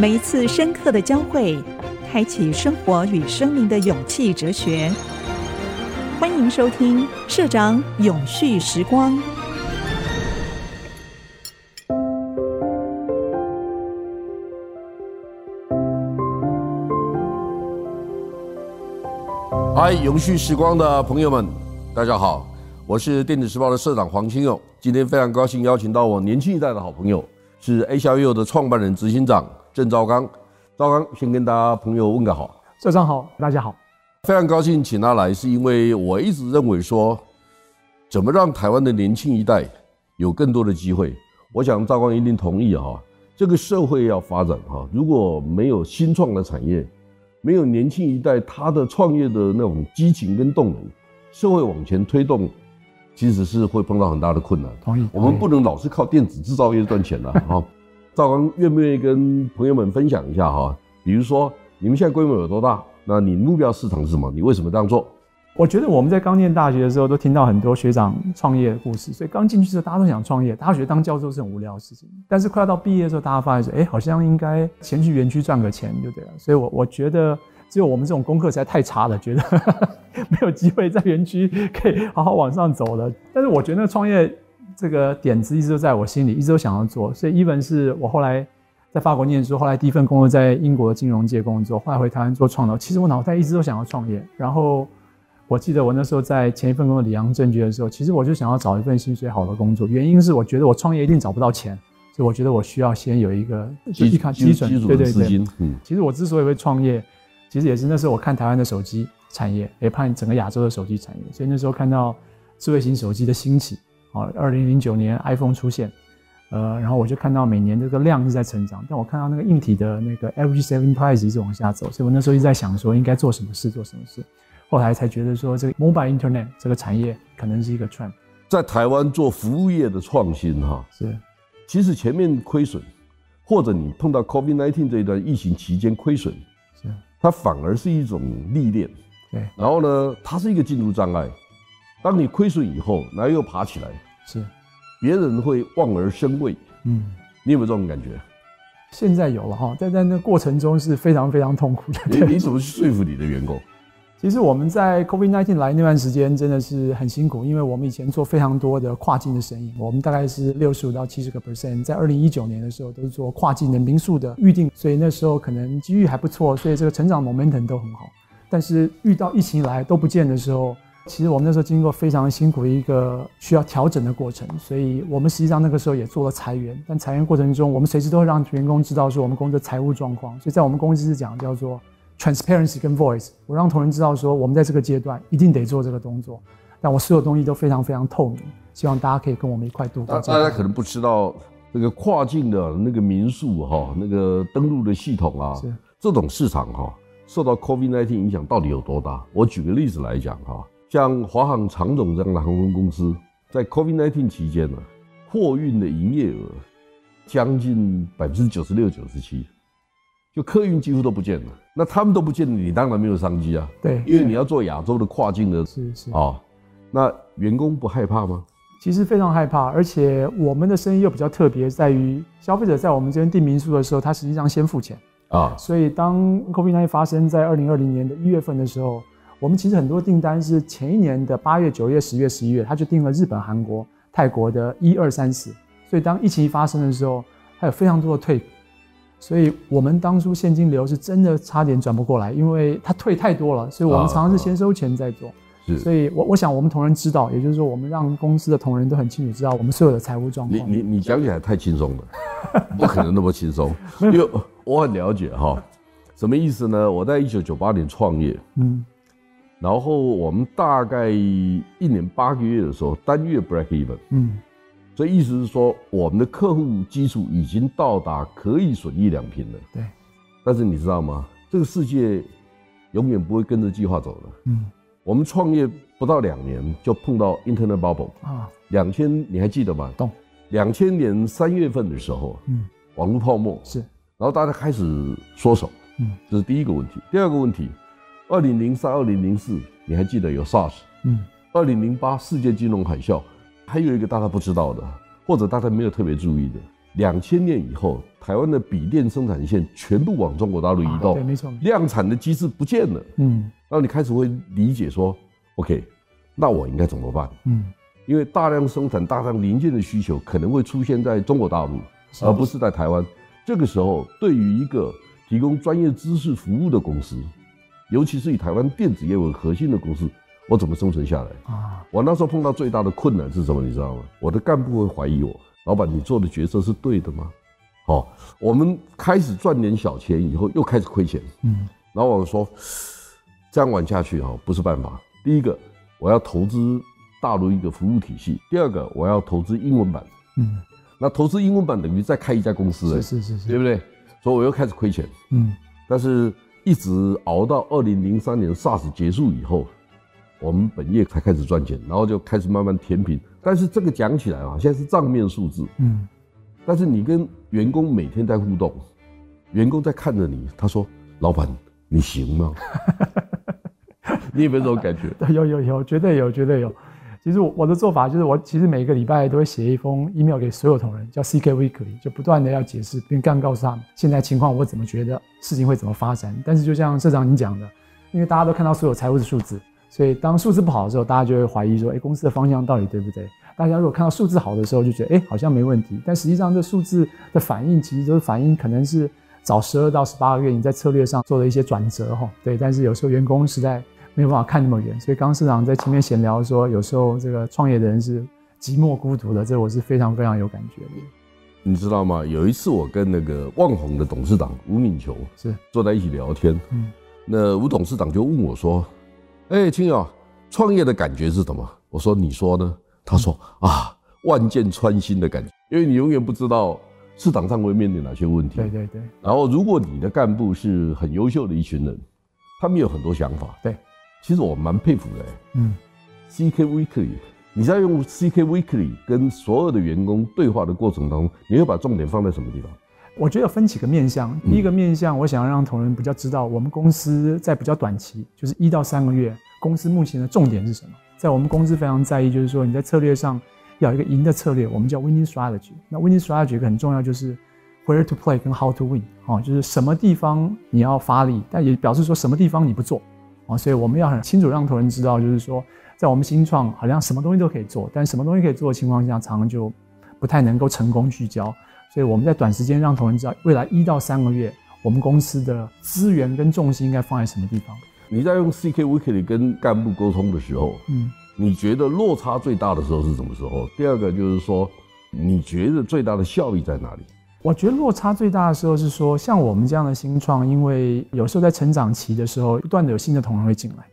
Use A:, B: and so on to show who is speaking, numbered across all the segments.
A: 每一次深刻的交汇，开启生活与生命的勇气哲学。欢迎收听《社长永续时光》。
B: 嗨，永续时光的朋友们，大家好，我是电子时报的社长黄清勇。今天非常高兴邀请到我年轻一代的好朋友，是 A 小 U 的创办人、执行长郑兆刚。兆刚先跟大家朋友问个好。
C: 社长好，大家好。
B: 非常高兴请他来，是因为我一直认为说，怎么让台湾的年轻一代有更多的机会？我想赵刚一定同意哈。这个社会要发展哈，如果没有新创的产业，没有年轻一代他的创业的那种激情跟动能，社会往前推动，其实是会碰到很大的困难。
C: 同意。
B: 我们不能老是靠电子制造业赚钱了哈。赵刚愿不愿意跟朋友们分享一下哈？比如说你们现在规模有多大？那你目标市场是什么？你为什么这样做？
C: 我觉得我们在刚念大学的时候都听到很多学长创业的故事，所以刚进去的时候大家都想创业。大学当教授是很无聊的事情，但是快要到毕业的时候，大家发现说，哎，好像应该先去园区赚个钱就对了。所以我我觉得只有我们这种功课实在太差了，觉得 没有机会在园区可以好好往上走了。但是我觉得创业这个点子一直都在我心里，一直都想要做。所以，even 是我后来。在法国念书，后来第一份工作在英国的金融界工作，后来回台湾做创投。其实我脑袋一直都想要创业。然后我记得我那时候在前一份工作里昂证券的时候，其实我就想要找一份薪水好的工作。原因是我觉得我创业一定找不到钱，所以我觉得我需要先有一个基础基础对对对。嗯，其实我之所以会创业，其实也是那时候我看台湾的手机产业，也看整个亚洲的手机产业。所以那时候看到智慧型手机的兴起，啊，二零零九年 iPhone 出现。呃，然后我就看到每年这个量是在成长，但我看到那个硬体的那个 average selling price 一直往下走，所以我那时候一直在想说应该做什么事，做什么事。后来才觉得说这个 mobile internet 这个产业可能是一个 trend。
B: 在台湾做服务业的创新，哈，是，其实前面亏损，或者你碰到 COVID-19 这一段疫情期间亏损，是，它反而是一种历练。对，然后呢，它是一个进入障碍。当你亏损以后，然后又爬起来，是。别人会望而生畏，嗯，你有没有这种感觉？
C: 现在有了哈，但在那过程中是非常非常痛苦的。
B: 你你怎么去说服你的员工？
C: 其实我们在 COVID-19 来那段时间真的是很辛苦，因为我们以前做非常多的跨境的生意，我们大概是六十五到七十个 percent，在二零一九年的时候都是做跨境的民宿的预定，所以那时候可能机遇还不错，所以这个成长 momentum 都很好。但是遇到疫情来都不见的时候。其实我们那时候经过非常辛苦的一个需要调整的过程，所以我们实际上那个时候也做了裁员。但裁员过程中，我们随时都会让员工知道说我们公司的财务状况。所以在我们公司是讲叫做 transparency 跟 voice，我让同仁知道说我们在这个阶段一定得做这个动作。但我所有东西都非常非常透明，希望大家可以跟我们一块度过。
B: 大家可能不知道那个跨境的那个民宿哈，那个登录的系统啊，是这种市场哈，受到 COVID-19 影响到底有多大？我举个例子来讲哈。像华航、长总这样的航空公司，在 COVID-19 期间呢，货运的营业额将近百分之九十六、九十七，就客运几乎都不见了。那他们都不见了，你当然没有商机啊。
C: 对，
B: 因为你要做亚洲的跨境的，是是啊。那员工不害怕吗？
C: 其实非常害怕，而且我们的生意又比较特别，在于消费者在我们这边订民宿的时候，他实际上先付钱啊。所以当 COVID-19 发生在二零二零年的一月份的时候。我们其实很多订单是前一年的八月、九月、十月、十一月，他就订了日本、韩国、泰国的一二三四。所以当疫情一发生的时候，还有非常多的退。所以我们当初现金流是真的差点转不过来，因为他退太多了。所以我们常常是先收钱再做。是。所以我我想我们同仁知道，也就是说我们让公司的同仁都很清楚知道我们所有的财务状况。
B: 你你你讲起来太轻松了，不可能那么轻松。因为我很了解哈，什么意思呢？我在一九九八年创业，嗯。然后我们大概一年八个月的时候，单月 break even，嗯，所以意思是说，我们的客户基础已经到达可以损益两平了。对，但是你知道吗？这个世界永远不会跟着计划走的。嗯，我们创业不到两年就碰到 internet bubble 啊，两千你还记得吗？懂。两千年三月份的时候，嗯，网络泡沫是，然后大家开始缩手，嗯，这是第一个问题。第二个问题。二零零三、二零零四，你还记得有 SARS？嗯，二零零八世界金融海啸，还有一个大家不知道的，或者大家没有特别注意的，两千年以后，台湾的笔电生产线全部往中国大陆移动，
C: 对，没错，
B: 量产的机制不见了，嗯，然后你开始会理解说，OK，那我应该怎么办？嗯，因为大量生产、大量零件的需求可能会出现在中国大陆，而不是在台湾。这个时候，对于一个提供专业知识服务的公司，尤其是以台湾电子业为核心的公司，我怎么生存下来啊？我那时候碰到最大的困难是什么？你知道吗？我的干部会怀疑我。老板，你做的决策是对的吗？好，我们开始赚点小钱以后，又开始亏钱。嗯，然后我说，这样玩下去哈，不是办法。第一个，我要投资大陆一个服务体系；第二个，我要投资英文版。嗯，那投资英文版等于再开一家公司，是是是是，对不对？所以我又开始亏钱。嗯，但是一直熬到二零零三年 SARS 结束以后。我们本业才开始赚钱，然后就开始慢慢填平。但是这个讲起来啊，现在是账面数字，嗯。但是你跟员工每天在互动，员工在看着你，他说：“老板，你行吗？” 你有没有这种感觉？
C: 有有有，绝对有，绝对有。其实我我的做法就是，我其实每个礼拜都会写一封 email 给所有同仁，叫 CK Weekly，就不断的要解释，并刚告诉他们现在情况，我怎么觉得事情会怎么发展。但是就像社长您讲的，因为大家都看到所有财务的数字。所以，当数字不好的时候，大家就会怀疑说：“哎，公司的方向到底对不对？”大家如果看到数字好的时候，就觉得：“哎，好像没问题。”但实际上，这数字的反应其实都是反映可能是早十二到十八个月你在策略上做了一些转折哈。对，但是有时候员工实在没有办法看那么远。所以，刚刚社长在前面闲聊说，有时候这个创业的人是寂寞孤独的，这我是非常非常有感觉的。
B: 你知道吗？有一次我跟那个旺宏的董事长吴敏球是坐在一起聊天，嗯，那吴董事长就问我说。哎，亲友，创业的感觉是什么？我说，你说呢？他说啊，万箭穿心的感觉，因为你永远不知道市场上会面临哪些问题。
C: 对对对。
B: 然后，如果你的干部是很优秀的一群人，他们有很多想法。
C: 对，
B: 其实我蛮佩服的。嗯，CK Weekly，你在用 CK Weekly 跟所有的员工对话的过程当中，你会把重点放在什么地方？
C: 我觉得分几个面向，第一个面向，我想要让同仁比较知道，我们公司在比较短期，就是一到三个月，公司目前的重点是什么？在我们公司非常在意，就是说你在策略上要有一个赢的策略，我们叫 winning strategy。那 winning strategy 很重要就是 where to play 跟 how to win，哦，就是什么地方你要发力，但也表示说什么地方你不做，啊，所以我们要很清楚让同仁知道，就是说在我们新创好像什么东西都可以做，但什么东西可以做的情况下，常常就不太能够成功聚焦。所以我们在短时间让同仁知道，未来一到三个月，我们公司的资源跟重心应该放在什么地方。
B: 你在用 CK Weekly 跟干部沟通的时候，嗯，你觉得落差最大的时候是什么时候？第二个就是说，你觉得最大的效益在哪里？
C: 我觉得落差最大的时候是说，像我们这样的新创，因为有时候在成长期的时候，不断的有新的同仁会进来，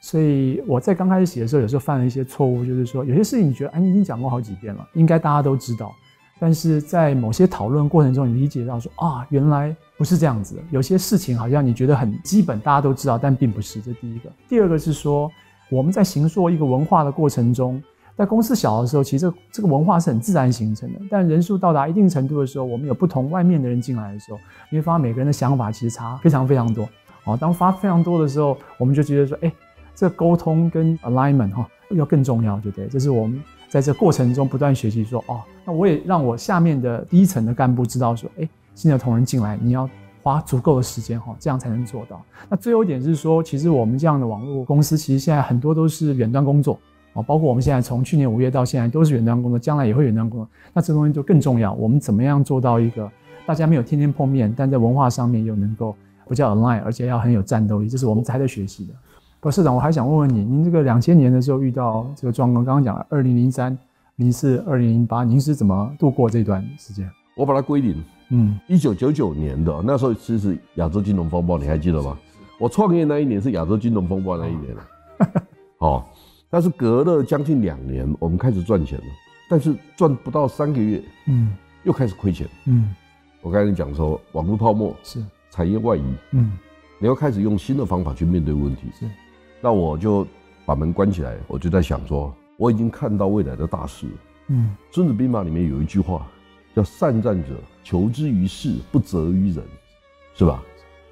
C: 所以我在刚开始写的时候，有时候犯了一些错误，就是说有些事情你觉得，哎，你已经讲过好几遍了，应该大家都知道。但是在某些讨论过程中，你理解到说啊，原来不是这样子。有些事情好像你觉得很基本，大家都知道，但并不是。这第一个。第二个是说，我们在行说一个文化的过程中，在公司小的时候，其实这个文化是很自然形成的。但人数到达一定程度的时候，我们有不同外面的人进来的时候，你会发现每个人的想法其实差非常非常多。哦，当发非常多的时候，我们就觉得说，哎，这沟通跟 alignment 哈要更重要，对不对？这是我们。在这过程中不断学习，说哦，那我也让我下面的第一层的干部知道说，哎，新的同仁进来，你要花足够的时间哈，这样才能做到。那最后一点是说，其实我们这样的网络公司，其实现在很多都是远端工作啊，包括我们现在从去年五月到现在都是远端工作，将来也会远端工作。那这东西就更重要，我们怎么样做到一个大家没有天天碰面，但在文化上面又能够比较 align，而且要很有战斗力，这是我们还在学习的。不，市长，我还想问问你，您这个两千年的时候遇到这个状况，刚刚讲了二零零三、零四、二零零八，您是怎么度过这段时间？
B: 我把它归零。嗯，一九九九年的那时候，其实是亚洲金融风暴，你还记得吗？我创业那一年是亚洲金融风暴那一年。哦，但是隔了将近两年，我们开始赚钱了，但是赚不到三个月，嗯，又开始亏钱。嗯，我刚才讲说，网络泡沫是产业外移，嗯，你要开始用新的方法去面对问题。是。那我就把门关起来，我就在想说，我已经看到未来的大势。嗯，《孙子兵法》里面有一句话，叫“善战者，求之于事，不责于人”，是吧？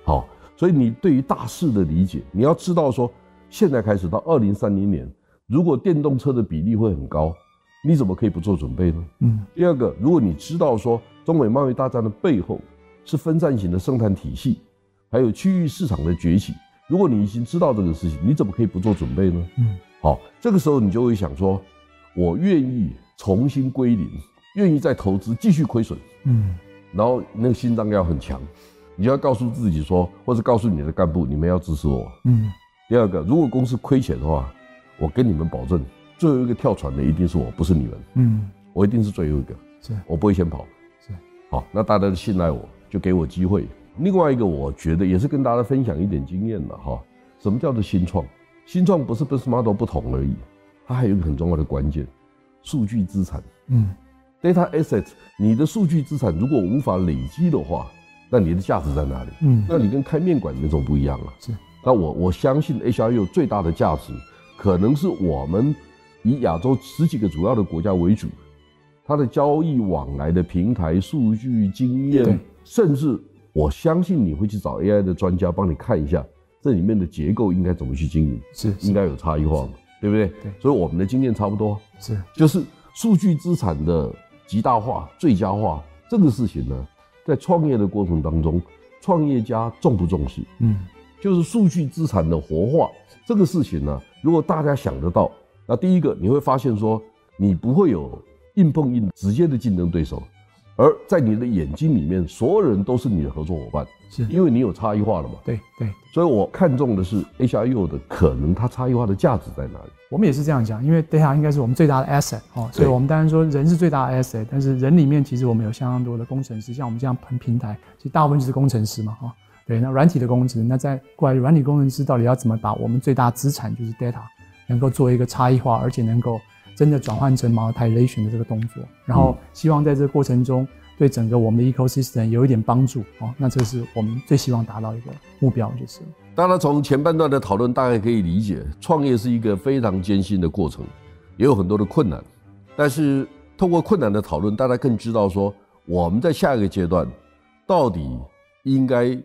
B: 好，所以你对于大势的理解，你要知道说，现在开始到二零三零年，如果电动车的比例会很高，你怎么可以不做准备呢？嗯。第二个，如果你知道说中美贸易大战的背后是分散型的生产体系，还有区域市场的崛起，如果你已经知道这个事情，你怎么可以不做准备呢？嗯。好，这个时候你就会想说，我愿意重新归零，愿意再投资继续亏损。嗯。然后那个心脏要很强，你就要告诉自己说，或者告诉你的干部，你们要支持我。嗯。第二个，如果公司亏钱的话，我跟你们保证，最后一个跳船的一定是我，不是你们。嗯。我一定是最后一个。是。我不会先跑。是。好，那大家都信赖我，就给我机会。另外一个，我觉得也是跟大家分享一点经验了哈。什么叫做新创？新创不是 business model 不同而已，它还有一个很重要的关键，数据资产。嗯。Data asset，你的数据资产如果无法累积的话，那你的价值在哪里？嗯，那你跟开面馆那种不一样啊。是，那我我相信 HRU 最大的价值，可能是我们以亚洲十几个主要的国家为主，它的交易往来的平台、数据经验，甚至我相信你会去找 AI 的专家帮你看一下这里面的结构应该怎么去经营，是，是应该有差异化嘛，对不对？对，所以我们的经验差不多，是，就是数据资产的。极大化、最佳化这个事情呢，在创业的过程当中，创业家重不重视？嗯，就是数据资产的活化这个事情呢，如果大家想得到，那第一个你会发现说，你不会有硬碰硬直接的竞争对手。而在你的眼睛里面，所有人都是你的合作伙伴，是因为你有差异化了嘛？对对，所以我看中的是 HRU 的可能，它差异化的价值在哪里？
C: 我们也是这样讲，因为 data 应该是我们最大的 asset 哦，所以我们当然说人是最大的 asset，但是人里面其实我们有相当多的工程师，像我们这样平平台，其实大部分就是工程师嘛，哈，对，那软体的工程师，那在过来软体工程师到底要怎么把我们最大资产就是 data 能够做一个差异化，而且能够。真的转换成 monetization 的这个动作，然后希望在这个过程中对整个我们的 ecosystem 有一点帮助哦。那这是我们最希望达到一个目标，就是。
B: 当然，从前半段的讨论，大概可以理解，创业是一个非常艰辛的过程，也有很多的困难。但是通过困难的讨论，大家更知道说，我们在下一个阶段到底应该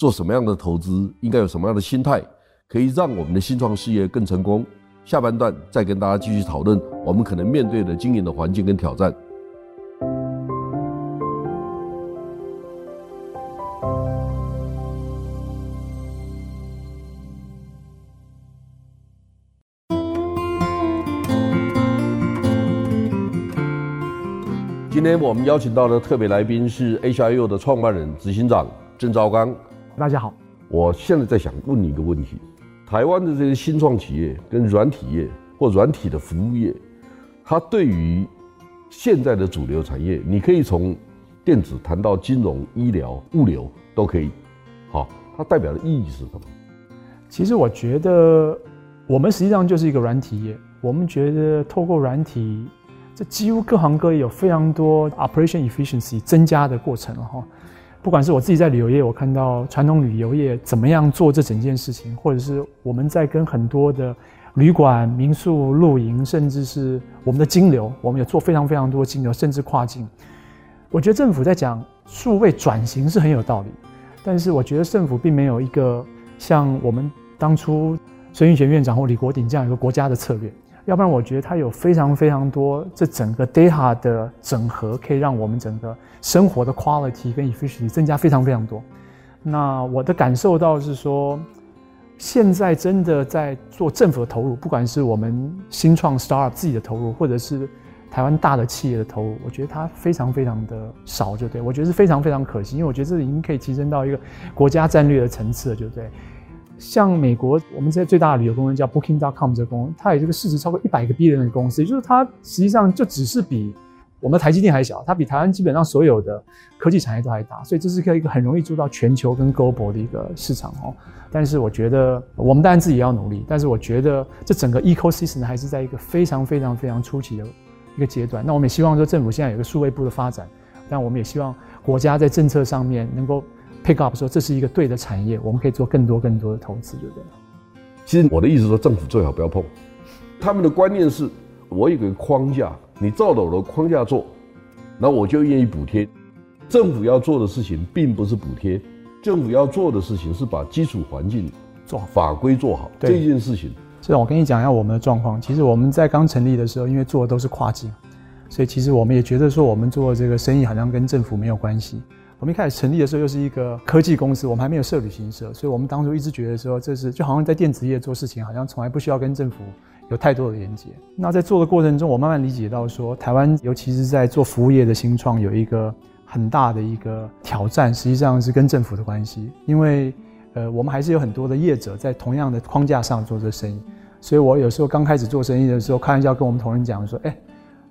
B: 做什么样的投资，应该有什么样的心态，可以让我们的新创事业更成功。下半段再跟大家继续讨论我们可能面对的经营的环境跟挑战。今天我们邀请到的特别来宾是 HIU 的创办人、执行长郑昭刚。
C: 大家好，
B: 我现在在想问你一个问题。台湾的这些新创企业跟软体业或软体的服务业，它对于现在的主流产业，你可以从电子谈到金融、医疗、物流都可以。好，它代表的意义是什么？
C: 其实我觉得我们实际上就是一个软体业。我们觉得透过软体，这几乎各行各业有非常多 operation efficiency 增加的过程了哈。不管是我自己在旅游业，我看到传统旅游业怎么样做这整件事情，或者是我们在跟很多的旅馆、民宿、露营，甚至是我们的金流，我们也做非常非常多金流，甚至跨境。我觉得政府在讲数位转型是很有道理，但是我觉得政府并没有一个像我们当初孙运璇院长或李国鼎这样一个国家的策略。要不然，我觉得它有非常非常多这整个 data 的整合，可以让我们整个生活的 quality 跟 efficiency 增加非常非常多。那我的感受到是说，现在真的在做政府的投入，不管是我们新创 startup 自己的投入，或者是台湾大的企业的投入，我觉得它非常非常的少，就对，我觉得是非常非常可惜，因为我觉得这已经可以提升到一个国家战略的层次了，就对。像美国，我们这最大的旅游公司叫 Booking.com 这个公司，它也这个市值超过一百个 billion 的公司，也就是它实际上就只是比我们台积电还小，它比台湾基本上所有的科技产业都还大，所以这是一个很容易做到全球跟 global 的一个市场哦。但是我觉得我们当然自己也要努力，但是我觉得这整个 ecosystem 还是在一个非常非常非常初期的一个阶段。那我们也希望说政府现在有个数位部的发展，但我们也希望国家在政策上面能够。Pick up 说这是一个对的产业，我们可以做更多更多的投资，对不对？
B: 其实我的意思说，政府最好不要碰。他们的观念是，我有个框架，你照着我的框架做，那我就愿意补贴。政府要做的事情并不是补贴，政府要做的事情是把基础环境做好，法规做好这件事情。
C: 是，我跟你讲一下我们的状况。其实我们在刚成立的时候，因为做的都是跨境，所以其实我们也觉得说，我们做这个生意好像跟政府没有关系。我们一开始成立的时候又是一个科技公司，我们还没有设旅行社，所以我们当初一直觉得说，这是就好像在电子业做事情，好像从来不需要跟政府有太多的连接。那在做的过程中，我慢慢理解到说，台湾尤其是在做服务业的新创，有一个很大的一个挑战，实际上是跟政府的关系，因为呃，我们还是有很多的业者在同样的框架上做这生意。所以我有时候刚开始做生意的时候，开玩笑跟我们同仁讲说，哎。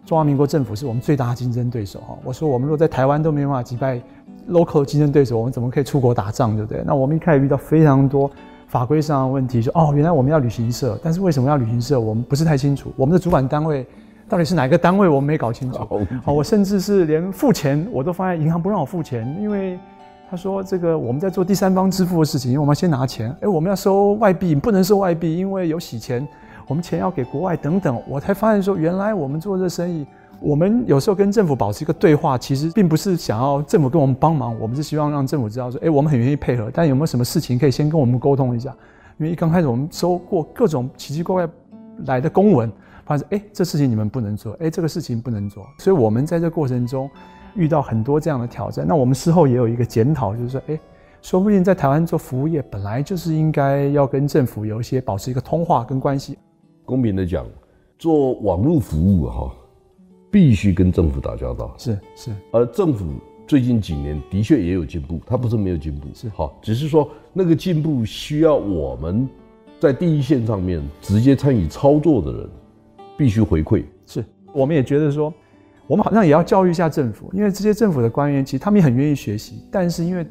C: 中华民国政府是我们最大的竞争对手哈。我说，我们如果在台湾都没办法击败 local 竞争对手，我们怎么可以出国打仗，对不对？那我们一开始遇到非常多法规上的问题，说哦，原来我们要旅行社，但是为什么要旅行社？我们不是太清楚。我们的主管单位到底是哪个单位？我们没搞清楚。好，我甚至是连付钱我都发现银行不让我付钱，因为他说这个我们在做第三方支付的事情，因为我们要先拿钱。哎，我们要收外币，不能收外币，因为有洗钱。我们钱要给国外等等，我才发现说，原来我们做这生意，我们有时候跟政府保持一个对话，其实并不是想要政府跟我们帮忙，我们是希望让政府知道说，哎，我们很愿意配合，但有没有什么事情可以先跟我们沟通一下？因为一刚开始我们收过各种奇奇怪怪来的公文，发现哎，这事情你们不能做，哎，这个事情不能做，所以我们在这过程中遇到很多这样的挑战。那我们事后也有一个检讨，就是说，哎，说不定在台湾做服务业本来就是应该要跟政府有一些保持一个通话跟关系。
B: 公平的讲，做网络服务哈，必须跟政府打交道。
C: 是是，
B: 而政府最近几年的确也有进步，它不是没有进步，是好，只是说那个进步需要我们在第一线上面直接参与操作的人必须回馈。
C: 是，我们也觉得说，我们好像也要教育一下政府，因为这些政府的官员其实他们也很愿意学习，但是因为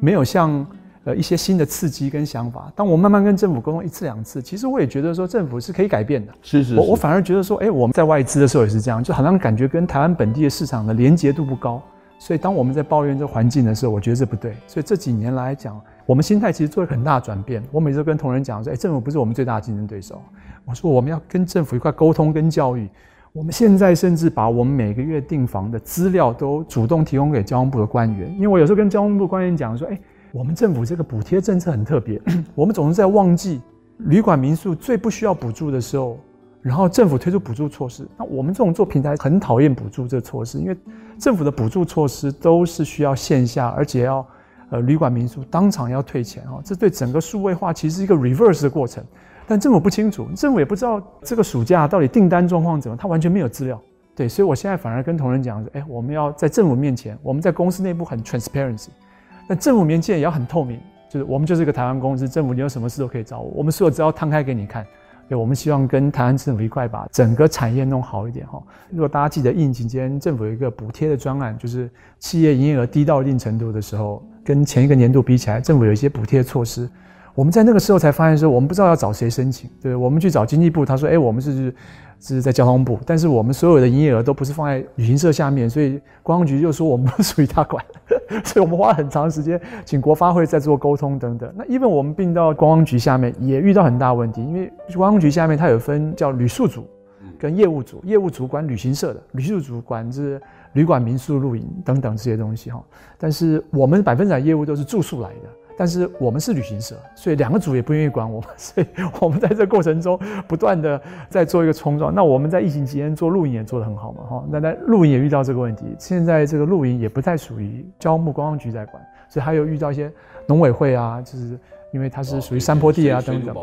C: 没有像。呃，一些新的刺激跟想法。当我慢慢跟政府沟通一次两次，其实我也觉得说政府是可以改变的。
B: 是是，是，
C: 我我反而觉得说，哎，我们在外资的时候也是这样，就好像感觉跟台湾本地的市场的连结度不高。所以当我们在抱怨这环境的时候，我觉得这不对。所以这几年来讲，我们心态其实做了很大的转变。我每次都跟同仁讲说，哎，政府不是我们最大的竞争对手。我说我们要跟政府一块沟通跟教育。我们现在甚至把我们每个月订房的资料都主动提供给交通部的官员，因为我有时候跟交通部官员讲说，哎。我们政府这个补贴政策很特别，我们总是在旺季旅馆民宿最不需要补助的时候，然后政府推出补助措施。那我们这种做平台很讨厌补助这个措施，因为政府的补助措施都是需要线下，而且要呃旅馆民宿当场要退钱哦，这对整个数位化其实是一个 reverse 的过程。但政府不清楚，政府也不知道这个暑假到底订单状况怎么，他完全没有资料。对，所以我现在反而跟同仁讲说，哎，我们要在政府面前，我们在公司内部很 transparency。那政府面前也要很透明，就是我们就是一个台湾公司，政府你有什么事都可以找我，我们所有资料摊开给你看。对，我们希望跟台湾政府一块把整个产业弄好一点哈。如果大家记得疫情间政府有一个补贴的专案，就是企业营业额低到一定程度的时候，跟前一个年度比起来，政府有一些补贴措施。我们在那个时候才发现说，我们不知道要找谁申请，对，我们去找经济部，他说，哎，我们是。是在交通部，但是我们所有的营业额都不是放在旅行社下面，所以观光局就说我们不属于他管，所以我们花了很长时间请国发会再做沟通等等。那因为我们并到观光局下面，也遇到很大问题，因为观光局下面它有分叫旅宿组跟业务组，业务组管旅行社的，旅宿组管是旅馆、民宿、露营等等这些东西哈。但是我们百分之百业务都是住宿来的。但是我们是旅行社，所以两个组也不愿意管我们，所以我们在这过程中不断的在做一个冲撞。那我们在疫情期间做露营也做得很好嘛，哈。那在露营也遇到这个问题，现在这个露营也不再属于交通部观光局在管，所以还有遇到一些农委会啊，就是。因为它是属于山坡地啊等等，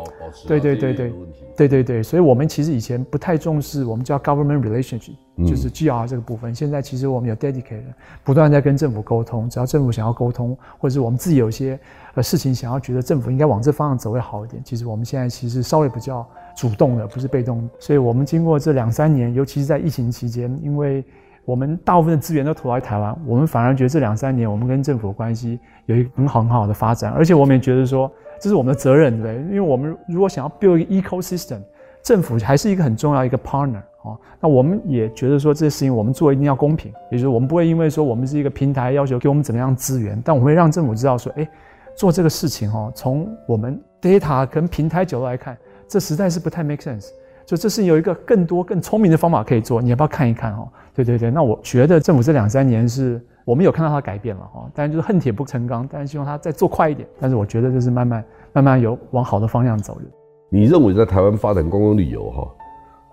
C: 对对对对，对对对，所以我们其实以前不太重视，我们叫 government relationship，就是 GR 这个部分。现在其实我们有 dedicated，不断在跟政府沟通，只要政府想要沟通，或者是我们自己有一些呃事情想要觉得政府应该往这方向走会好一点，其实我们现在其实稍微比较主动的，不是被动。所以我们经过这两三年，尤其是在疫情期间，因为我们大部分的资源都投在台湾，我们反而觉得这两三年我们跟政府的关系有一个很好很好的发展，而且我们也觉得说这是我们的责任，对不对？因为我们如果想要 build 一个 ecosystem，政府还是一个很重要一个 partner 哦。那我们也觉得说这些事情我们做一定要公平，也就是我们不会因为说我们是一个平台要求给我们怎么样资源，但我们会让政府知道说，哎，做这个事情哦，从我们 data 跟平台角度来看，这实在是不太 make sense。就这是有一个更多更聪明的方法可以做，你要不要看一看哦？对对对，那我觉得政府这两三年是我们有看到它改变了哈，当然就是恨铁不成钢，但是希望它再做快一点。但是我觉得就是慢慢慢慢有往好的方向走的。
B: 你认为在台湾发展观光旅游哈，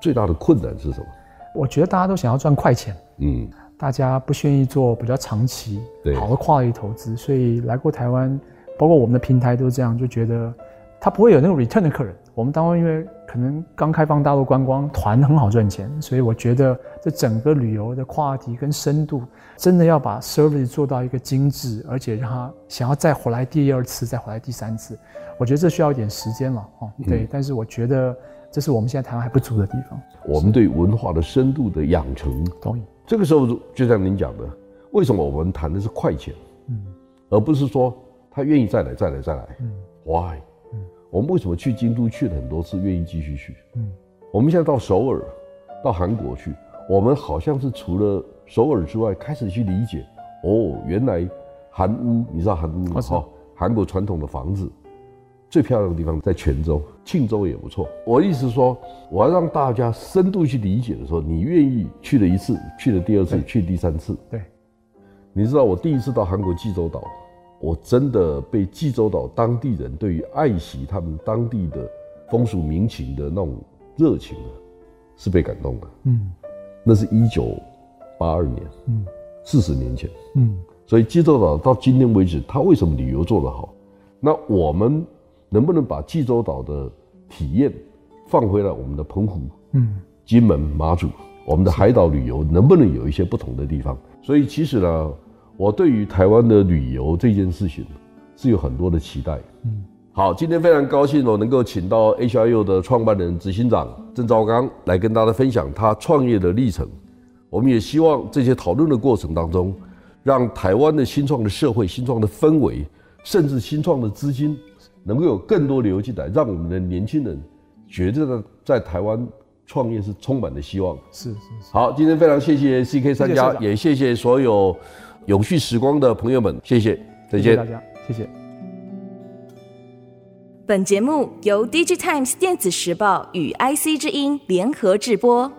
B: 最大的困难是什么？
C: 我觉得大家都想要赚快钱，
B: 嗯，
C: 大家不愿意做比较长期、
B: 对
C: 好的跨域投资，所以来过台湾，包括我们的平台都这样，就觉得他不会有那种 return 的客人。我们当中因为可能刚开放大陆观光，团很好赚钱，所以我觉得这整个旅游的话题跟深度，真的要把 service 做到一个精致，而且让他想要再回来第二次，再回来第三次，我觉得这需要一点时间了哦。对，嗯、但是我觉得。这是我们现在台湾还不足的地方。
B: 我们对文化的深度的养成，
C: 同意。
B: 这个时候就像您讲的，为什么我们谈的是快钱，嗯，而不是说他愿意再来、再来、再来，嗯，Why？嗯，我们为什么去京都去了很多次，愿意继续去？嗯，我们现在到首尔、到韩国去，我们好像是除了首尔之外，开始去理解，哦，原来韩屋，你知道韩屋吗？好，韩国传统的房子。最漂亮的地方在泉州，庆州也不错。我意思是说，我要让大家深度去理解的时候，你愿意去了一次，去了第二次，去第三次。
C: 对，
B: 你知道我第一次到韩国济州岛，我真的被济州岛当地人对于爱惜他们当地的风俗民情的那种热情啊，是被感动的。嗯，那是一九八二年，嗯，四十年前，嗯，所以济州岛到今天为止，它为什么旅游做得好？那我们。能不能把济州岛的体验放回来我们的澎湖、嗯、金门、马祖，我们的海岛旅游能不能有一些不同的地方？所以其实呢，我对于台湾的旅游这件事情是有很多的期待。嗯，好，今天非常高兴我能够请到 HIU 的创办人、执行长郑兆刚来跟大家分享他创业的历程。我们也希望这些讨论的过程当中，让台湾的新创的社会、新创的氛围，甚至新创的资金。能够有更多流进来，让我们的年轻人觉得在台湾创业是充满了希望。
C: 是是是。好，
B: 今天非常谢谢 CK 三家，谢谢也谢谢所有永续时光的朋友们，谢谢，再见。谢谢大家，
C: 谢谢。
D: 本节目由 DigiTimes 电子时报与 IC 之音联合制播。